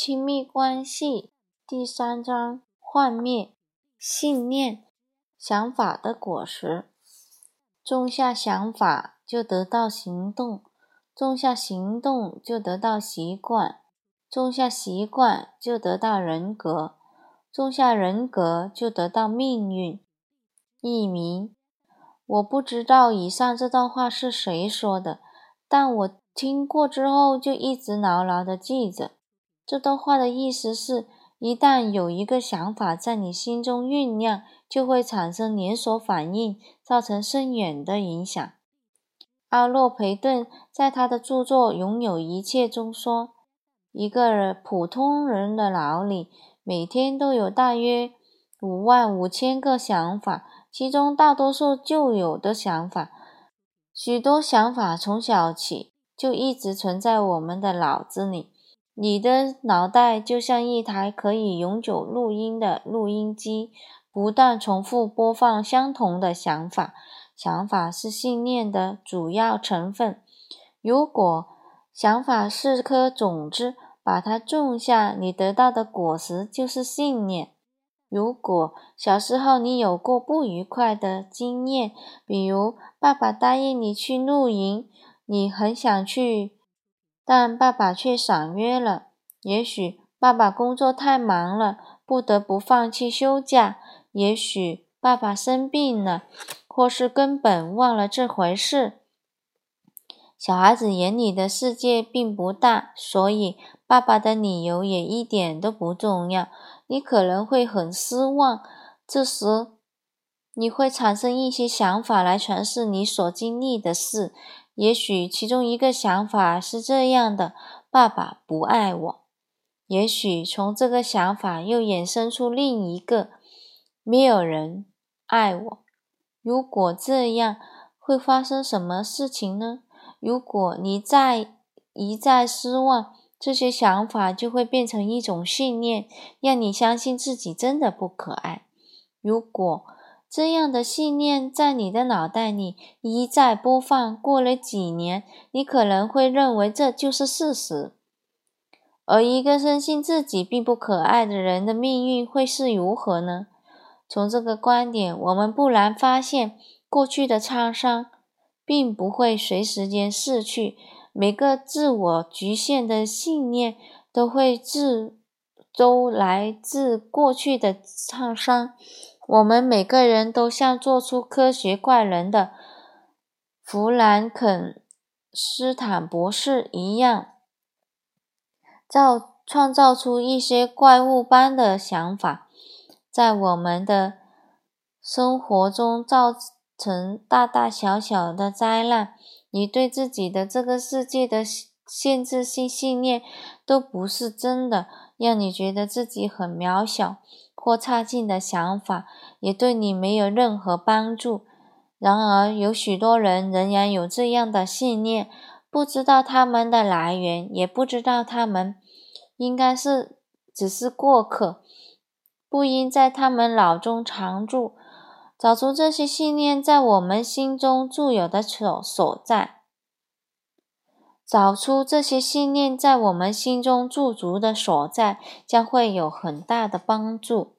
亲密关系第三章：幻灭。信念、想法的果实。种下想法，就得到行动；种下行动，就得到习惯；种下习惯，就得到人格；种下人格，就得到命运。译名：我不知道以上这段话是谁说的，但我听过之后就一直牢牢的记着。这段话的意思是：一旦有一个想法在你心中酝酿，就会产生连锁反应，造成深远的影响。阿洛培顿在他的著作《拥有一切》中说：“一个普通人的脑里每天都有大约五万五千个想法，其中大多数旧有的想法。许多想法从小起就一直存在我们的脑子里。”你的脑袋就像一台可以永久录音的录音机，不断重复播放相同的想法。想法是信念的主要成分。如果想法是颗种子，把它种下，你得到的果实就是信念。如果小时候你有过不愉快的经验，比如爸爸答应你去露营，你很想去。但爸爸却爽约了。也许爸爸工作太忙了，不得不放弃休假；也许爸爸生病了，或是根本忘了这回事。小孩子眼里的世界并不大，所以爸爸的理由也一点都不重要。你可能会很失望，这时你会产生一些想法来诠释你所经历的事。也许其中一个想法是这样的：爸爸不爱我。也许从这个想法又衍生出另一个：没有人爱我。如果这样，会发生什么事情呢？如果你再一再失望，这些想法就会变成一种信念，让你相信自己真的不可爱。如果这样的信念在你的脑袋里一再播放，过了几年，你可能会认为这就是事实。而一个深信自己并不可爱的人的命运会是如何呢？从这个观点，我们不难发现，过去的创伤并不会随时间逝去。每个自我局限的信念都会自都来自过去的创伤。我们每个人都像做出科学怪人的弗兰肯斯坦博士一样，造创造出一些怪物般的想法，在我们的生活中造成大大小小的灾难。你对自己的这个世界的限制性信念都不是真的，让你觉得自己很渺小。或差劲的想法也对你没有任何帮助。然而，有许多人仍然有这样的信念，不知道他们的来源，也不知道他们应该是只是过客，不应在他们脑中常驻。找出这些信念在我们心中住有的所所在，找出这些信念在我们心中驻足的所在，将会有很大的帮助。